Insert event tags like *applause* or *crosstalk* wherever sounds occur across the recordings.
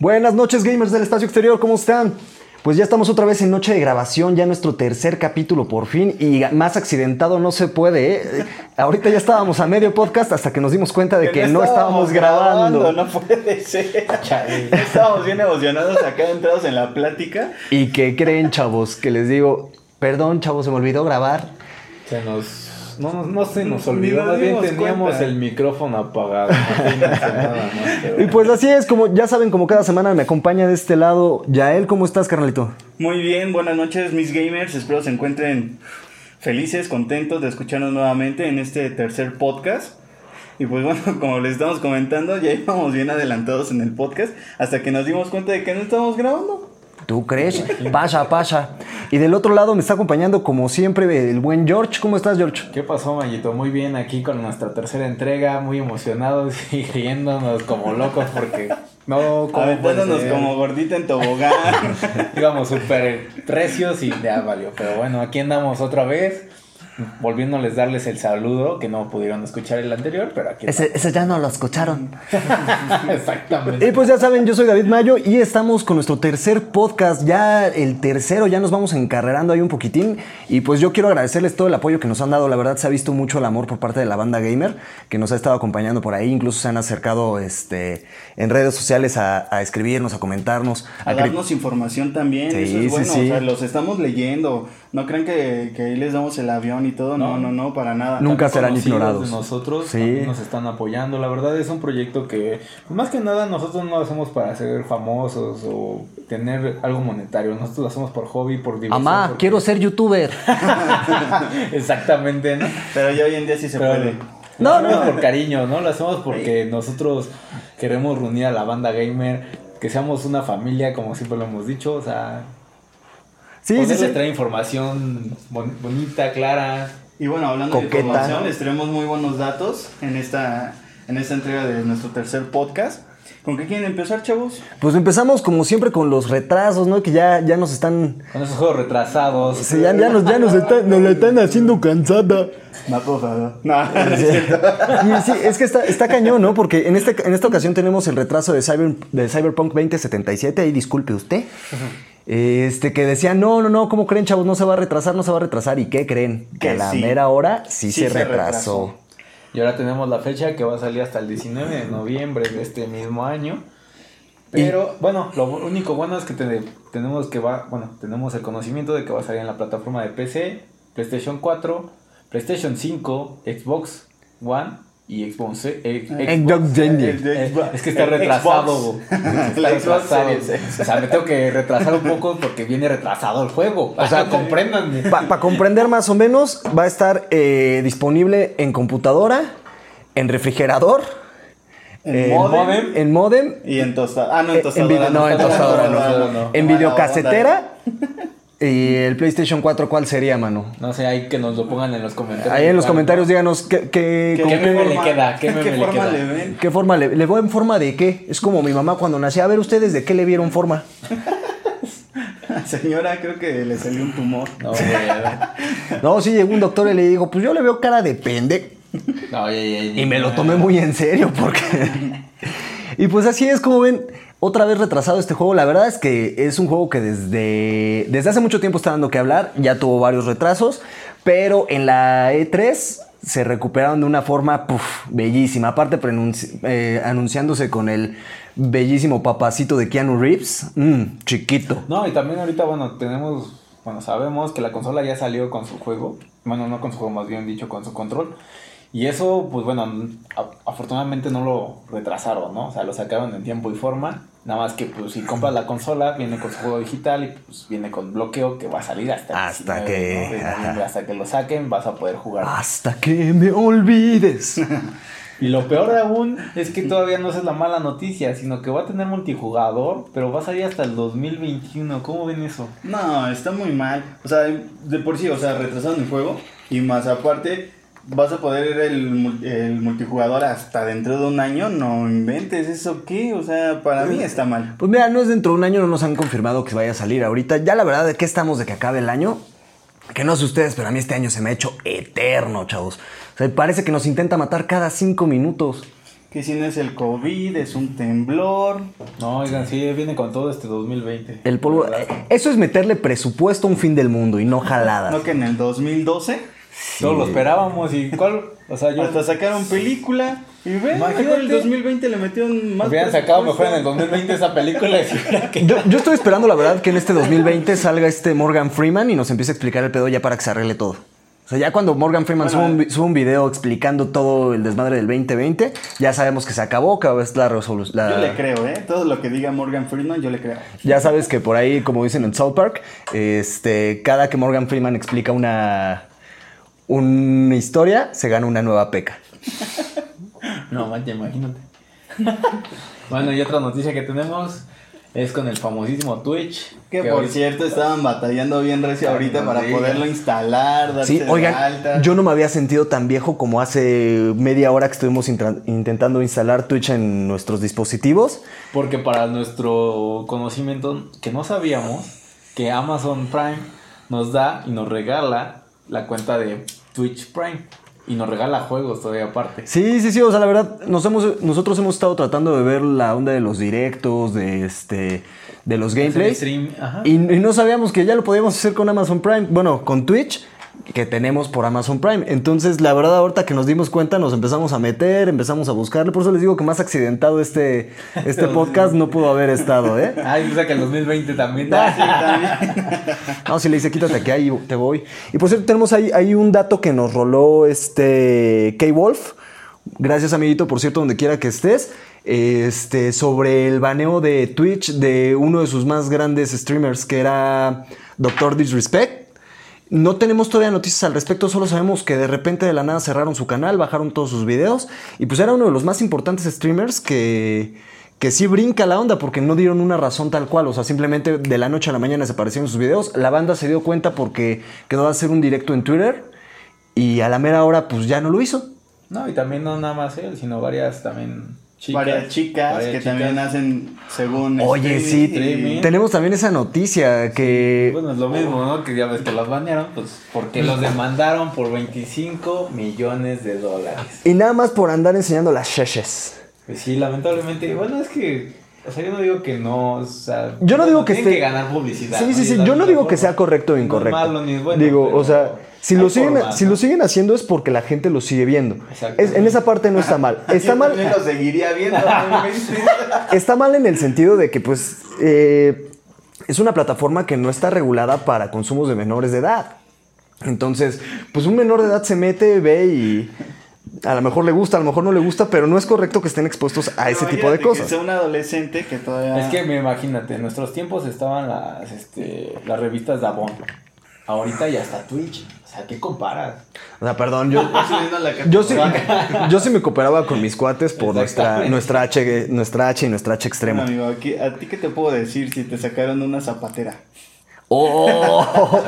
Buenas noches, gamers del espacio exterior, ¿cómo están? Pues ya estamos otra vez en noche de grabación, ya nuestro tercer capítulo por fin y más accidentado no se puede. ¿eh? *laughs* Ahorita ya estábamos a medio podcast hasta que nos dimos cuenta de que, no, estábamos, grabando. No puede ser. *laughs* estábamos bien emocionados acá entrados en la plática. ¿Y qué creen, chavos? Que les digo, perdón, chavos, se me olvidó grabar. Se nos no, no se nos olvidó, más bien teníamos el micrófono apagado. y pues así es, como ya saben, como cada semana me acompaña de este lado Yael, ¿cómo estás, carnalito? Muy bien, buenas noches, mis gamers. Espero se encuentren felices, contentos de escucharnos nuevamente en este tercer podcast. Y pues bueno, *laughs* como les estamos comentando, ya íbamos bien adelantados en el podcast hasta que nos dimos cuenta de que no estábamos grabando. ¿Tú crees? Pasa, pasa. Y del otro lado me está acompañando, como siempre, el buen George. ¿Cómo estás, George? ¿Qué pasó, Mayito? Muy bien, aquí con nuestra tercera entrega, muy emocionados *laughs* y riéndonos como locos porque no, como Aventándonos como gordita en tobogán. *laughs* Íbamos súper precios y ya valió. Pero bueno, aquí andamos otra vez volviéndoles darles el saludo, que no pudieron escuchar el anterior, pero aquí... Ese, ese ya no lo escucharon. *laughs* Exactamente. Y pues ya saben, yo soy David Mayo y estamos con nuestro tercer podcast, ya el tercero, ya nos vamos encarrerando ahí un poquitín. Y pues yo quiero agradecerles todo el apoyo que nos han dado, la verdad se ha visto mucho el amor por parte de la banda gamer, que nos ha estado acompañando por ahí, incluso se han acercado este, en redes sociales a, escribirnos, a comentarnos. A, darnos información también, eso es bueno, o sea, los estamos leyendo no creen que, que, ahí les damos el avión y todo, no, no, no, para nada. Nunca serán ignorados. De nosotros sí. nos están apoyando, la verdad es un proyecto que, pues, más que nada, nosotros no lo hacemos para ser famosos o tener algo monetario, nosotros lo hacemos por hobby, por diversión. Mamá, quiero ser youtuber. *laughs* Exactamente, ¿no? Pero ya hoy en día sí se puede. No, no, por cariño, ¿no? Lo hacemos porque nosotros queremos reunir a la banda gamer, que seamos una familia, como siempre lo hemos dicho, o sea, Sí, sí, sí. trae información bonita, clara. Y bueno, hablando de información, les traemos muy buenos datos en esta, en esta entrega de nuestro tercer podcast. ¿Con qué quieren empezar, chavos? Pues empezamos como siempre con los retrasos, ¿no? Que ya, ya nos están... Con esos juegos retrasados. Sí, ya, nos, ya nos, están, nos la están haciendo cansada. No, por favor. No, *laughs* sí, es que está, está cañón, ¿no? Porque en, este, en esta ocasión tenemos el retraso de, Cyber, de Cyberpunk 2077. Ahí disculpe usted. Este, que decían, no, no, no, ¿cómo creen, chavos? No se va a retrasar, no se va a retrasar. ¿Y qué creen? Que, a la mera hora sí, se, retrasó. Y ahora tenemos la fecha que va a salir hasta el 19 de noviembre de este mismo año. Pero bueno, lo único bueno es que tenemos que va, bueno, tenemos el conocimiento de que va a salir en la plataforma de PC, PlayStation 4, PlayStation 5, Xbox One y Xbox. Eh, eh, es que está retrasado. *laughs* Está retrasado. O sea, me tengo que retrasar un poco porque viene retrasado el juego. O sea, *laughs* comprendan. Para comprender más o menos, va a estar eh, disponible en computadora, en refrigerador. En, modem, en modem. Y en tostadora. Ah, no, en tostadora. no, en tostadora no. En videocasetera. ¿Y el PlayStation 4 cuál sería, mano? No sé, ahí que nos lo pongan en los comentarios. Ahí en los comentarios díganos qué, qué, ¿Qué, meme le queda, qué, meme le forma le ven. ¿Qué forma le, le en forma de qué? Es como mi mamá cuando nació. A ver, ¿ustedes de qué le vieron forma? *laughs* Señora, creo que le salió un tumor. No, *laughs* no, sí, llegó un doctor y le dijo, pues yo le veo cara de pende. No, y me lo tomé muy en serio porque... *laughs* y pues así es como ven otra vez retrasado este juego. La verdad es que es un juego que desde, desde hace mucho tiempo está dando que hablar. Ya tuvo varios retrasos. Pero en la E3 se recuperaron de una forma bellísima. Aparte, eh, anunciándose con el bellísimo papacito de Keanu Reeves. Mm, chiquito. No, y también ahorita, bueno, tenemos. Bueno, sabemos que la consola ya salió con su juego. Bueno, no con su juego, más bien dicho, con su control. Y eso, pues bueno, afortunadamente no lo retrasaron, ¿no? O sea, lo sacaron en tiempo y forma. Nada más que, pues, si compras la consola, viene con su juego digital y pues viene con bloqueo que va a salir hasta, hasta que hasta que lo saquen, vas a poder jugar. Hasta que me olvides. *laughs* y lo peor de aún es que todavía no es la mala noticia, sino que va a tener multijugador, pero va a salir hasta el 2021. ¿Cómo ven eso? No, está muy mal. O sea, de por sí, o sea, retrasaron el juego y más aparte vas a poder ir el, el, multijugador hasta dentro de un año, no inventes eso qué, o sea, para mí está mal. Pues mira, no es dentro de un año, no nos han confirmado que vaya a salir ahorita. Ya la verdad de que estamos de que acabe el año, que no sé ustedes, pero a mí este año se me ha hecho eterno, chavos. O sea, parece que nos intenta matar cada cinco minutos. que si no es el COVID, es un temblor. No, oigan, sí, viene con todo este 2020. El polvo, eso es meterle presupuesto a un fin del mundo y no jaladas. No que en el 2012 todos lo esperábamos y cuál, o sea, yo hasta sacaron película y ve, en el 2020 le metieron más Hubieran sacado mejor en el 2020 esa película que... *laughs* yo, yo estoy esperando la verdad que en este 2020 salga este Morgan Freeman y nos empiece a explicar el pedo ya para que se arregle todo. O sea, ya cuando Morgan Freeman sube, un, sube, un, video explicando todo el desmadre del 2020, ya sabemos que se acabó, que es la resolución. Yo le creo, ¿eh? Todo lo que diga Morgan Freeman, yo le creo. Ya sabes que por ahí, como dicen en South Park, este, cada que Morgan Freeman explica una, una historia, se gana una nueva peca. *laughs* no, manches, imagínate. bueno, y otra noticia que tenemos es con el famosísimo Twitch. Que, por cierto estaban batallando bien recio ahorita para poderlo instalar, darse Sí, oigan, yo no me había sentido tan viejo como hace media hora que estuvimos intentando instalar Twitch en nuestros dispositivos. Porque para nuestro conocimiento, que no sabíamos, que Amazon Prime nos da y nos regala la cuenta de Twitch Prime. Y nos regala juegos todavía aparte. Sí, sí, sí. O sea, la verdad, nos hemos, nosotros hemos estado tratando de ver la onda de los directos, de este. de los gameplays. Y, y, no sabíamos que ya lo podíamos hacer con Amazon Prime. Bueno, con Twitch que tenemos por Amazon Prime. Entonces, la verdad, ahorita que nos dimos cuenta, nos empezamos a meter, empezamos a buscarle. Por eso les digo que más accidentado este, este *laughs* podcast no pudo haber estado, ¿eh? *laughs* Ay, o sea que el 2020 también. no, si *laughs* le dice, quítate que ahí te voy. Y por cierto, tenemos ahí, ahí un dato que nos roló este K-Wolf. Gracias, amiguito, por cierto, donde quiera que estés. Este, sobre el baneo de Twitch de uno de sus más grandes streamers, que era Doctor Disrespect. No tenemos todavía noticias al respecto, solo sabemos que de repente de la nada cerraron su canal, bajaron todos sus videos y pues era uno de los más importantes streamers que, que sí brinca la onda porque no dieron una razón tal cual, o sea, simplemente de la noche a la mañana desaparecieron sus videos. La banda se dio cuenta porque quedó a hacer un directo en Twitter y a la mera hora pues ya no lo hizo. No, y también no nada más él, sino varias también Chicas, varias chicas que también hacen según Oye, sí, tenemos también esa noticia que bueno, es lo mismo, ¿no? Que ya ves que las banearon, pues porque los demandaron por 25 millones de dólares. Y nada más por andar enseñando las sheshes. Pues sí, lamentablemente, bueno, es que o sea, yo no digo que no, o sea, yo no digo que esté que ganar publicidad. Sí, sí, sí, yo no digo que sea correcto o incorrecto. malo, ni bueno, digo, o sea, si lo, siguen, si lo siguen haciendo es porque la gente lo sigue viendo. en esa parte no está mal. *laughs* Está mal. lo seguiría viendo. *laughs* está mal en el sentido de que, pues, eh, es una plataforma que no está regulada para consumos de menores de edad. Entonces, pues un menor de edad se mete, ve y a lo mejor le gusta, a lo mejor no le gusta, pero no es correcto que estén expuestos a ese tipo de cosas. Que sea un adolescente que todavía. Es que me imagínate, en nuestros tiempos estaban las, este, las revistas de Avon. Ahorita ya está Twitch. O sea, ¿qué comparas? O sea, perdón, yo, yo, sí, yo sí me cooperaba con mis cuates por nuestra, nuestra, H, nuestra H y nuestra H extrema. amigo, ¿a ti qué te puedo decir si te sacaron una zapatera? Oh,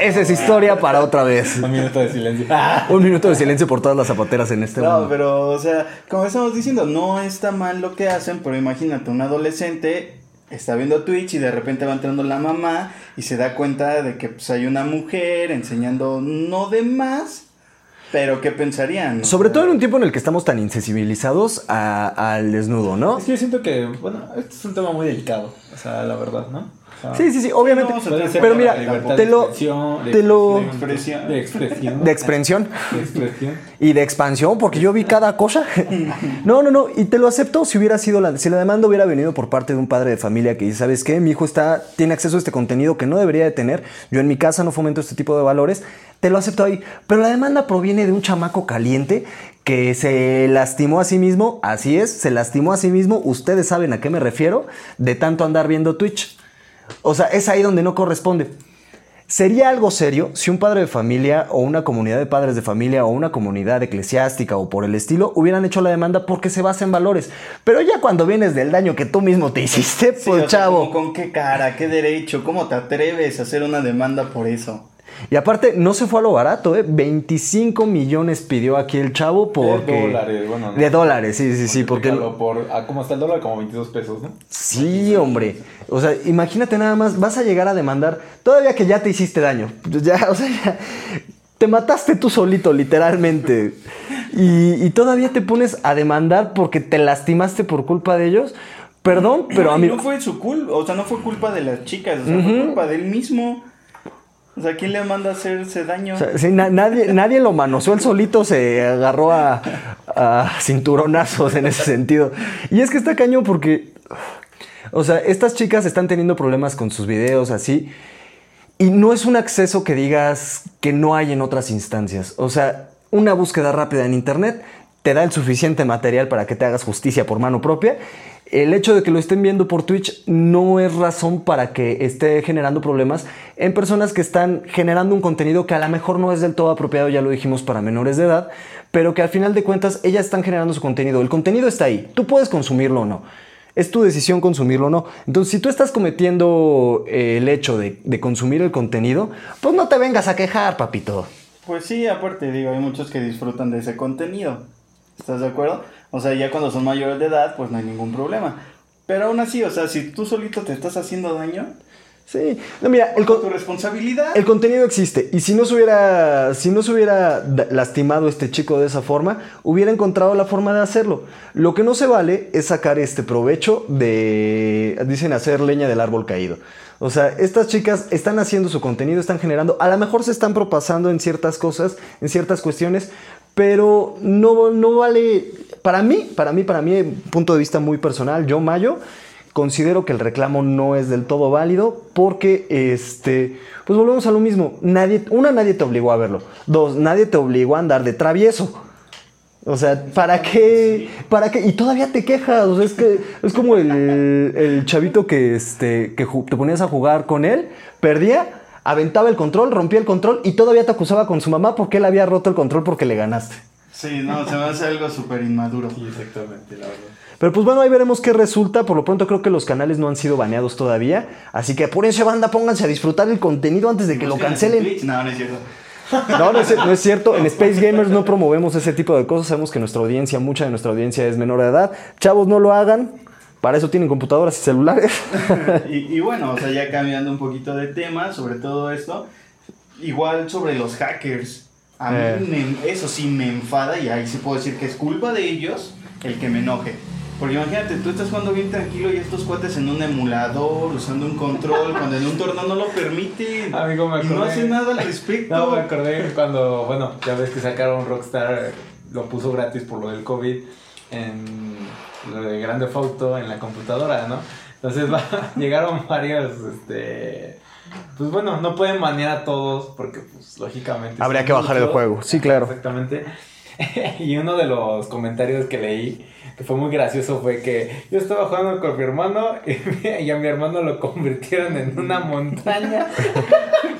esa es historia para otra vez. Un minuto de silencio. Un minuto de silencio por todas las zapateras en este no, pero, o sea, como estamos diciendo, no está mal lo que hacen, pero imagínate, un adolescente está viendo Twitch y de repente va entrando la mamá y se da cuenta de que pues, hay una mujer enseñando no de más, pero ¿qué pensarían? Sobre todo en un tiempo en el que estamos tan insensibilizados al desnudo, ¿no? Es que yo siento que, bueno, este es un tema muy delicado, o sea, la verdad, ¿no? Sí, sí, sí, obviamente. pero mira, te lo. Te lo de expresión. De expresión. De expresión. Y de expansión, porque yo vi cada cosa. *laughs* no, no, no. Y te lo acepto si hubiera sido la. Si la demanda hubiera venido por parte de un padre de familia que dice, ¿sabes qué? Mi hijo está, tiene acceso a este contenido que no debería de tener. Yo en mi casa no fomento este tipo de valores. Te lo acepto ahí. Pero la demanda proviene de un chamaco caliente que se lastimó a sí mismo. Así es, se lastimó a sí mismo. Ustedes saben a qué me refiero. De tanto andar viendo Twitch. O sea, es ahí donde no corresponde. Sería algo serio si un padre de familia o una comunidad de padres de familia o una comunidad eclesiástica o por el estilo hubieran hecho la demanda porque se basa en valores. Pero ya cuando vienes del daño que tú mismo te hiciste, pues chavo. ¿Con qué cara? ¿Qué derecho? ¿Cómo te atreves a hacer una demanda por eso? Y aparte, no se fue a lo barato, ¿eh? 25 millones pidió aquí el chavo porque... De dólares, bueno. De dólares, sí, sí, sí. Porque... Por, ah, ¿Cómo está el dólar? Como 22 pesos, ¿no? Sí, hombre. O sea, imagínate nada más, vas a llegar a demandar, todavía que ya te hiciste daño. *laughs* Ya, o sea, ya... te mataste tú solito, literalmente. Y, todavía te pones a demandar porque te lastimaste por culpa de ellos. Perdón, pero a mí. No fue su culpa, o sea, no fue culpa de las chicas, o sea, fue culpa de él mismo. O sea, ¿quién le manda a hacerse daño? nadie, nadie lo manoseó, él solito se agarró a, a, cinturonazos en ese sentido. Y es que está cañón porque, o sea, estas chicas están teniendo problemas con sus videos así. Y no es un acceso que digas que no hay en otras instancias. O sea, una búsqueda rápida en Internet te da el suficiente material para que te hagas justicia por mano propia. El hecho de que lo estén viendo por Twitch no es razón para que esté generando problemas en personas que están generando un contenido que a lo mejor no es del todo apropiado, ya lo dijimos, para menores de edad, pero que al final de cuentas ellas están generando su contenido. El contenido está ahí, tú puedes consumirlo o no. Es tu decisión consumirlo o no. Entonces, si tú estás cometiendo eh, el hecho de, consumir el contenido, pues no te vengas a quejar, papito. Pues sí, aparte, digo, hay muchos que disfrutan de ese contenido. ¿Estás de acuerdo? O sea, ya cuando son mayores de edad, pues no hay ningún problema. Pero aún así, o sea, si tú solito te estás haciendo daño, Sí, no, mira, el, tu responsabilidad. El contenido existe y si no se hubiera, si no se hubiera lastimado este chico de esa forma, hubiera encontrado la forma de hacerlo. Lo que no se vale es sacar este provecho de, dicen, hacer leña del árbol caído. O sea, estas chicas están haciendo su contenido, están generando, a lo mejor se están propasando en ciertas cosas, en ciertas cuestiones, pero no, no vale, para mí, para mí, para mí, punto de vista muy personal, yo Mayo, considero que el reclamo no es del todo válido porque, este, pues volvemos a lo mismo. Nadie, una, nadie te obligó a verlo. Dos, nadie te obligó a andar de travieso. O sea, ¿para qué? ¿Para qué? Y todavía te quejas. O sea, es que es como el, chavito que, este, que te ponías a jugar con él, perdía, aventaba el control, rompía el control y todavía te acusaba con su mamá porque él había roto el control porque le ganaste. Sí, no, se me hace algo súper inmaduro. Sí, exactamente, la verdad. Pero pues bueno, ahí veremos qué resulta. Por lo pronto creo que los canales no han sido baneados todavía. Así que apúrense, banda, pónganse a disfrutar el contenido antes de que lo cancelen. No, no es cierto. No, no es, cierto. En Space Gamers no promovemos ese tipo de cosas. Sabemos que nuestra audiencia, mucha de nuestra audiencia es menor de edad. Chavos, no lo hagan. Para eso tienen computadoras y celulares. *laughs* y, bueno, o sea, ya cambiando un poquito de tema sobre todo esto. Igual sobre los hackers. A mí eh. eso sí me enfada y ahí sí puedo decir que es culpa de ellos el que me enoje. Porque imagínate, tú estás jugando bien tranquilo y estos cuates en un emulador, usando un control, *laughs* cuando en un torneo no lo permiten. Amigo, me acordé. Y no hacen nada al respecto. No, me acordé cuando, bueno, ya ves que sacaron Rockstar, lo puso gratis por lo del COVID, en lo de Grande Foto en la computadora, ¿no? Entonces *laughs* va, llegaron varios, este... Pues bueno, no pueden banear a todos porque, pues, lógicamente... Habría que bajar el juego, sí, claro. Exactamente. *laughs* y uno de los comentarios que leí que fue muy gracioso fue que yo estaba jugando con mi hermano y, *laughs* a mi hermano lo convirtieron en una montaña. *laughs*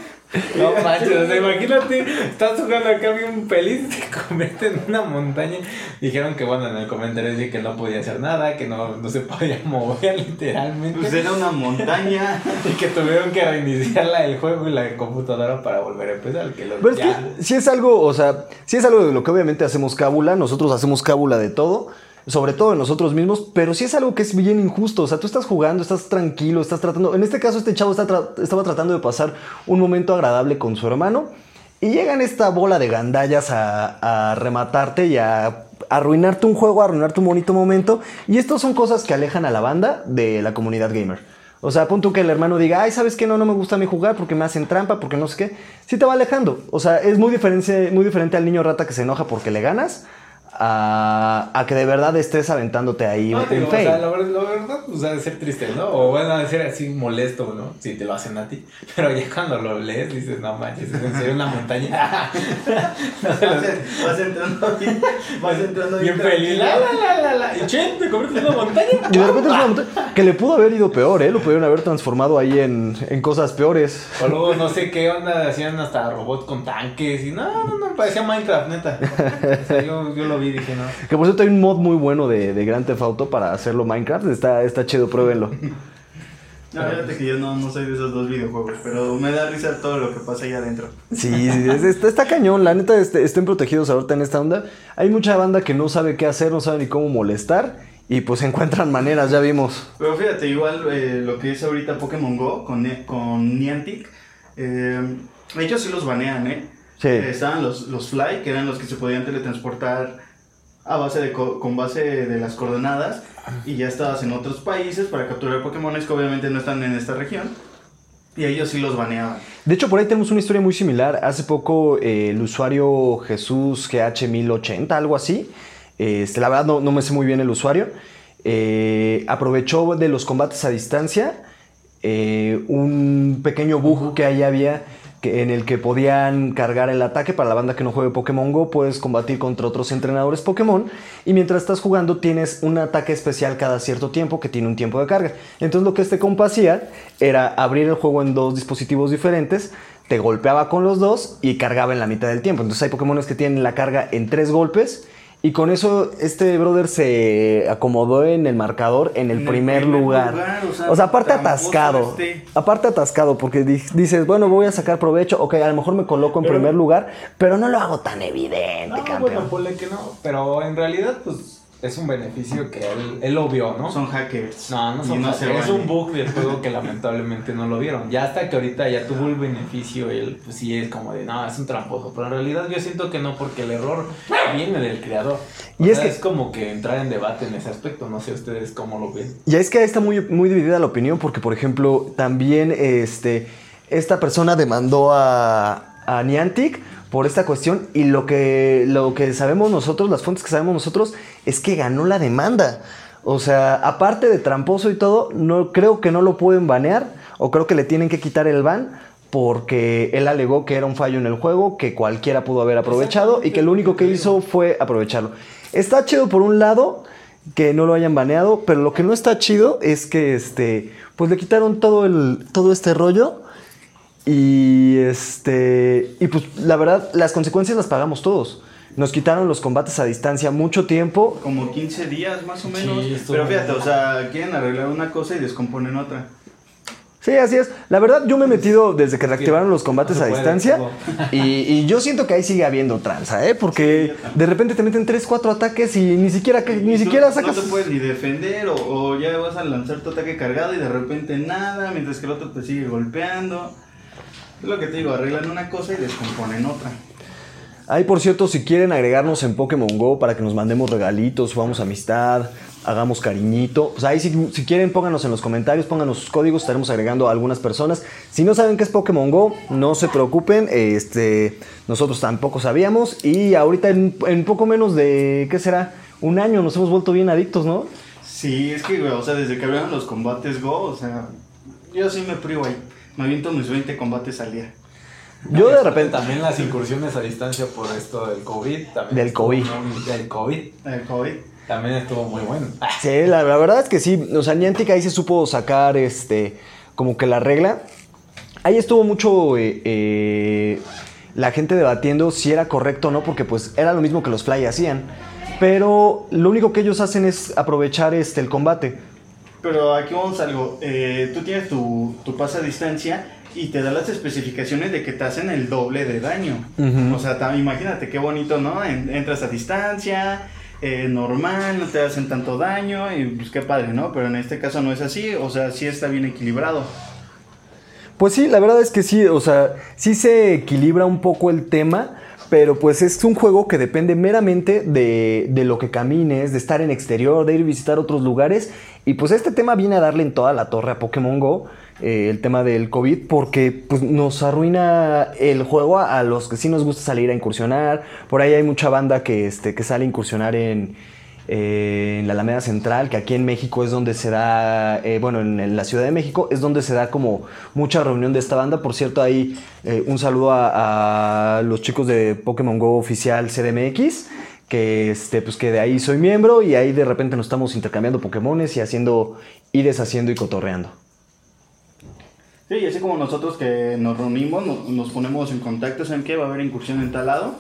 No manches, o sea, imagínate, estás jugando acá bien feliz y te convierte en una montaña. Dijeron que, bueno, en el comentario decía que no podía hacer nada, que no, no se podía *laughs* mover literalmente. Pues era una montaña. *laughs* y que tuvieron que reiniciar el juego y la computadora para volver a empezar. Que Pero es que si es algo, o sea, si es algo de lo que obviamente hacemos cábula, nosotros hacemos cábula de todo sobre todo en nosotros mismos, pero sí es algo que es bien injusto. O sea, tú estás jugando, estás tranquilo, estás tratando. En este caso, este chavo estaba tratando de pasar un momento agradable con su hermano. Y llegan esta bola de gandallas a, rematarte y a arruinarte un juego, a arruinarte un bonito momento. Y estas son cosas que alejan a la banda de la comunidad gamer. O sea, punto que el hermano diga, ay, ¿sabes qué? No, no me gusta a mí jugar porque me hacen trampa, porque no sé qué. Sí te va alejando. O sea, es muy diferente, muy diferente al niño rata que se enoja porque le ganas a, que de verdad estés aventándote ahí no, digo, o sea, la verdad, pues debe ser triste, ¿no? O bueno, debe ser así molesto, ¿no? Si te lo hacen a ti. Pero ya cuando lo lees dices, no manches, es en serio una montaña. *laughs* *laughs* vas, entrando bien, vas entrando bien, bien feliz. La, la, la, la, Y che, te conviertes en una montaña. Y de repente es una montaña. Que le pudo haber ido peor, ¿eh? Lo pudieron haber transformado ahí en, en cosas peores. O luego no sé qué onda, hacían hasta robots con tanques y no, no, no, parecía Minecraft, neta. O sea, yo, yo lo vi dije, no. Que por cierto hay un mod muy bueno de, de Grand Theft Auto para hacerlo Minecraft. Está, está chido, pruébenlo. No, fíjate que yo no, no, soy de esos dos videojuegos, pero me da risa todo lo que pasa ahí adentro. Sí, sí está, está, cañón, la neta este, estén protegidos ahorita en esta onda. Hay mucha banda que no sabe qué hacer, no sabe ni cómo molestar y pues encuentran maneras, ya vimos. Pero fíjate, igual eh, lo que es ahorita Pokémon Go con, con Niantic, eh, ellos sí los banean, ¿eh? Eh, estaban los, los Fly, que eran los que se podían teletransportar a base de con base de las coordenadas y ya estabas en otros países para capturar Pokémon que obviamente no están en esta región y ellos sí los baneaban. De hecho, por ahí tenemos una historia muy similar. Hace poco eh, el usuario Jesús GH1080, algo así, este, la verdad no, no, me sé muy bien el usuario, eh, aprovechó de los combates a distancia eh, un pequeño bug que ahí había en el que podían cargar el ataque para la banda que no juegue Pokémon Go, puedes combatir contra otros entrenadores Pokémon y mientras estás jugando tienes un ataque especial cada cierto tiempo que tiene un tiempo de carga. Entonces lo que este compa hacía era abrir el juego en dos dispositivos diferentes, te golpeaba con los dos y cargaba en la mitad del tiempo. Entonces hay Pokémon que tienen la carga en tres golpes y con eso este brother se acomodó en el marcador en el, primer, lugar. o, sea, aparte atascado. Este. Aparte atascado, porque dices, bueno, voy a sacar provecho. Ok, a lo mejor me coloco en primer lugar, pero no lo hago tan evidente, no, campeón. Bueno, que no. Pero en realidad, pues es un beneficio que él, él lo vio, ¿no? Son hackers. No, no son hackers. Es un bug del juego que lamentablemente no lo vieron. Ya hasta que ahorita ya tuvo el beneficio, él pues sí es como de, no, es un tramposo. Pero en realidad yo siento que no, porque el error viene del creador. y es que es como que entrar en debate en ese aspecto. No sé ustedes cómo lo ven. Ya es que ahí está muy, muy dividida la opinión, porque por ejemplo, también este, esta persona demandó a, a Niantic por esta cuestión y lo que, lo que sabemos nosotros, las fuentes que sabemos nosotros, es que ganó la demanda. O sea, aparte de tramposo y todo, no, creo que no lo pueden banear o creo que le tienen que quitar el ban porque él alegó que era un fallo en el juego, que cualquiera pudo haber aprovechado y que lo único que hizo fue aprovecharlo. Está chido por un lado que no lo hayan baneado, pero lo que no está chido es que este, pues le quitaron todo el todo este rollo y este. Y pues la verdad, las consecuencias las pagamos todos. Nos quitaron los combates a distancia mucho tiempo. Como 15 días más o menos. Pero fíjate, o sea, quieren arreglar una cosa y descomponen otra. Sí, así es. La verdad, yo me he metido desde que reactivaron los combates a distancia. *laughs* Y, yo siento que ahí sigue habiendo tranza, ¿eh? Porque de repente te meten 3, 4 ataques y ni siquiera, ni siquiera sacas. No te puedes ni defender o, o ya vas a lanzar tu ataque cargado y de repente nada, mientras que el otro te sigue golpeando. Es lo que te digo, arreglan una cosa y descomponen otra. Ahí, por cierto, si quieren agregarnos en Pokémon Go para que nos mandemos regalitos, subamos amistad, hagamos cariñito, pues ahí si, quieren pónganos en los comentarios, pónganos sus códigos, estaremos agregando a algunas personas. Si no saben qué es Pokémon Go, no se preocupen, este, nosotros tampoco sabíamos y ahorita en, en poco menos de, ¿qué será? Un año nos hemos vuelto bien adictos, ¿no? Sí, es que, o sea, desde que abrieron los combates Go, o sea, yo sí me privo ahí me aviento mis 20 combates al día. Yo de repente. También las incursiones a distancia por esto del COVID. También del COVID. del COVID. Del COVID. También estuvo muy bueno. Sí, la, verdad es que sí. O sea, Niantic ahí se supo sacar este. Como que la regla. Ahí estuvo mucho. Eh, eh, la gente debatiendo si era correcto o no, porque pues era lo mismo que los Fly hacían. Pero lo único que ellos hacen es aprovechar este, el combate. Pero aquí vamos a algo. Eh, tú tienes tu, tu pase a distancia y te da las especificaciones de que te hacen el doble de daño. O sea, imagínate qué bonito, ¿no? entras a distancia, eh, normal, no te hacen tanto daño y pues qué padre, ¿no? Pero en este caso no es así, o sea, sí está bien equilibrado. Pues sí, la verdad es que sí, o sea, sí se equilibra un poco el tema pero pues es un juego que depende meramente de, de, lo que camines, de estar en exterior, de ir a visitar otros lugares. Y pues este tema viene a darle en toda la torre a Pokémon Go, eh, el tema del COVID, porque pues, nos arruina el juego a, los que sí nos gusta salir a incursionar. Por ahí hay mucha banda que, este, que sale a incursionar en la Alameda Central, que aquí en México es donde se da, eh, bueno, en, la Ciudad de México es donde se da como mucha reunión de esta banda. Por cierto, ahí eh, un saludo a, los chicos de Pokémon Go oficial CDMX, que, este, pues que de ahí soy miembro y ahí de repente nos estamos intercambiando Pokémones y haciendo y deshaciendo y cotorreando. Sí, y así como nosotros que nos reunimos, nos, ponemos en contacto, ¿saben qué? Va a haber incursión en tal lado,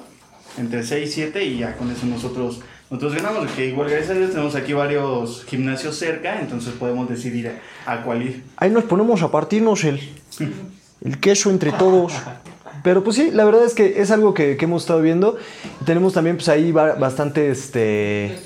entre 6 y 7 y ya con eso nosotros nosotros ganamos, que igual gracias a Dios tenemos aquí varios gimnasios cerca, entonces podemos decidir a, cuál ir. Ahí nos ponemos a partirnos el, el queso entre todos. *laughs* Pero pues sí, la verdad es que es algo que, hemos estado viendo. Tenemos también pues ahí bastante este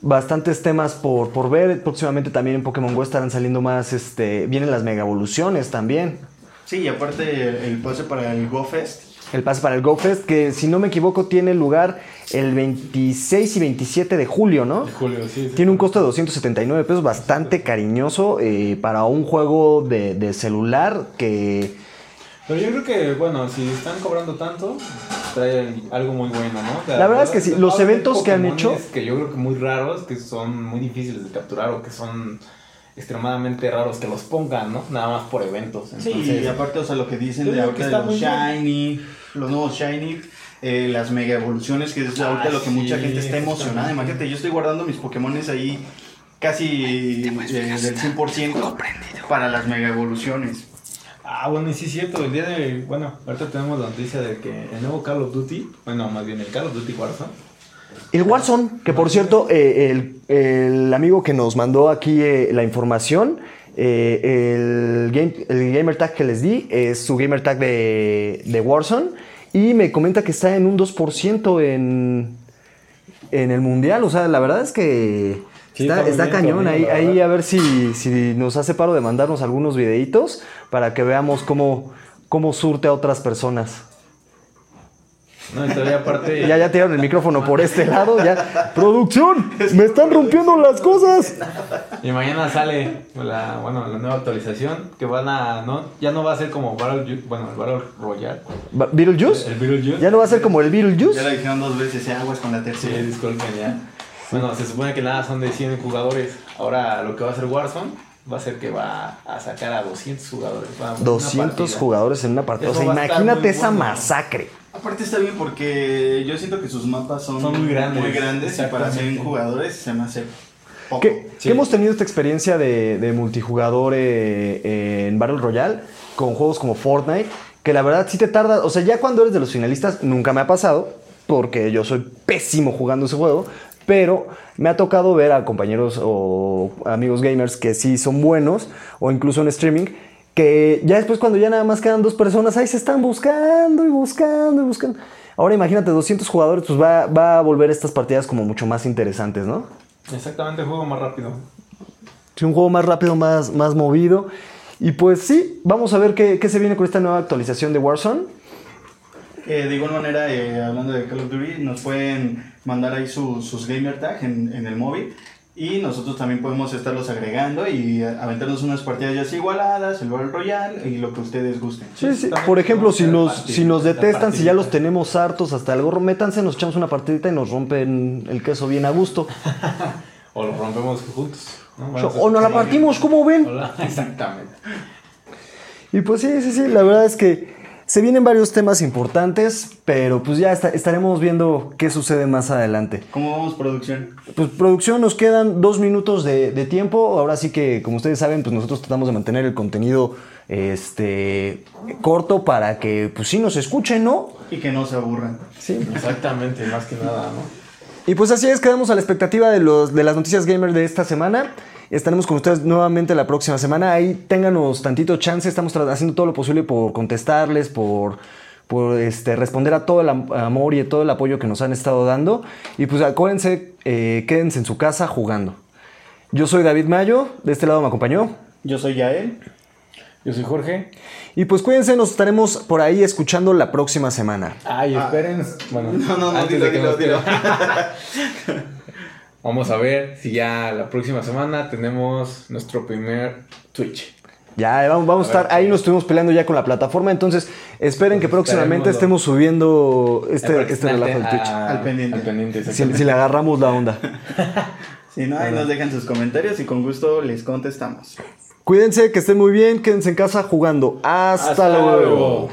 bastantes temas por, por ver. Próximamente también en Pokémon Go estarán saliendo más, este, vienen las mega evoluciones también. Sí, y aparte el pase para el Go Fest el pase para el GoFest, que si no me equivoco tiene lugar el 26 y 27 de julio, ¿no? julio, sí, Tiene un costo de 279 pesos, bastante cariñoso eh, para un juego de, celular que... Pero yo creo que, bueno, si están cobrando tanto, trae algo muy bueno, ¿no? la, verdad, es que sí, los eventos que han hecho... Que yo creo que muy raros, que son muy difíciles de capturar o que son extremadamente raros que los pongan, ¿no? Nada más por eventos. sí, y aparte, o sea, lo que dicen de ahorita de los Shiny, los nuevos Shiny, eh, las mega evoluciones, que es ahorita lo que mucha gente está emocionada. Imagínate, yo estoy guardando mis Pokémones ahí casi eh, del 100% para las mega evoluciones. Ah, bueno, y sí es cierto, el día de, bueno, ahorita tenemos la noticia de que el nuevo Call of Duty, bueno, más bien el Call of Duty Warzone, el Warzone, que por cierto, eh, el, amigo que nos mandó aquí eh, la información, eh, el, game, el gamer tag que les di es su gamer tag de, de Warzone y me comenta que está en un 2% en, en el mundial. O sea, la verdad es que está, cañón. ahí, ahí a ver si, si, nos hace paro de mandarnos algunos videitos para que veamos cómo, cómo surte a otras personas. No, todavía aparte. *laughs* Ya, ya tiraron el micrófono por este lado, ya. ¡Producción! ¡Me están rompiendo las cosas! Y mañana sale la, bueno, la nueva actualización que van a. No, ya no va a ser como Battle, bueno, el Battle Royale. ¿Beetlejuice? El Beetlejuice. Ya no va a ser como el Beetlejuice. Ya lo dijeron dos veces, ya aguas con la tercera. Sí, disculpen, ya. Bueno, se supone que nada son de 100 jugadores. Ahora lo que va a hacer Warzone va a ser que va a sacar a 200 jugadores. 200 jugadores en una partida. O sea, imagínate esa masacre. Aparte está bien porque yo siento que sus mapas son, muy grandes, muy grandes y para 100 jugadores se me hace poco. ¿Qué, hemos tenido esta experiencia de, multijugador eh, en Battle Royale con juegos como Fortnite, que la verdad sí te tarda, o sea, ya cuando eres de los finalistas nunca me ha pasado, porque yo soy pésimo jugando ese juego, pero me ha tocado ver a compañeros o amigos gamers que sí son buenos, o incluso en streaming, que ya después cuando ya nada más quedan dos personas, ahí se están buscando y buscando y buscando. Ahora imagínate, 200 jugadores, pues va, va a volver estas partidas como mucho más interesantes, ¿no? Exactamente, un juego más rápido. Sí, un juego más rápido, más, más movido. Y pues sí, vamos a ver qué, qué se viene con esta nueva actualización de Warzone. Eh, de igual manera, eh, hablando de Call of Duty, nos pueden mandar ahí sus gamer tag en, en el móvil y nosotros también podemos estarlos agregando y aventarnos unas partidas ya igualadas, el Battle Royale y lo que ustedes gusten. Sí, sí. Por ejemplo, si nos, si nos detestan, si ya los tenemos hartos hasta el gorro, métanse, nos echamos una partidita y nos rompen el queso bien a gusto. *laughs* o lo rompemos juntos. o nos la partimos, ¿cómo ven? *laughs* Exactamente. Y pues sí, sí, sí, la verdad es que se vienen varios temas importantes, pero pues ya estaremos viendo qué sucede más adelante. ¿Cómo vamos producción? Pues producción nos quedan dos minutos de, tiempo. Ahora sí que, como ustedes saben, pues nosotros tratamos de mantener el contenido este corto para que pues sí nos escuchen, ¿no? Y que no se aburran. Sí. Exactamente, más que nada, ¿no? Y pues así es, quedamos a la expectativa de, los, de las noticias gamer de esta semana. Estaremos con ustedes nuevamente la próxima semana. Ahí ténganos tantito chance. Estamos haciendo todo lo posible por contestarles, por, por este, responder a todo el amor y todo el apoyo que nos han estado dando. Y pues acuérdense, eh, quédense en su casa jugando. Yo soy David Mayo, de este lado me acompañó. Yo soy Yael. Yo soy Jorge. Y pues cuídense, nos estaremos por ahí escuchando la próxima semana. Ay, esperen. Bueno, *laughs* no, no, no, antes de que nos *laughs* Vamos a ver si ya la próxima semana tenemos nuestro primer Twitch. Ya, vamos, a, estar, ahí nos estuvimos peleando ya con la plataforma, entonces esperen que próximamente estemos subiendo este, este relajo del Twitch. al pendiente. si, le agarramos la onda. *laughs* si no, ahí nos dejan sus comentarios y con gusto les contestamos. Cuídense, que estén muy bien, quédense en casa jugando. Hasta, luego.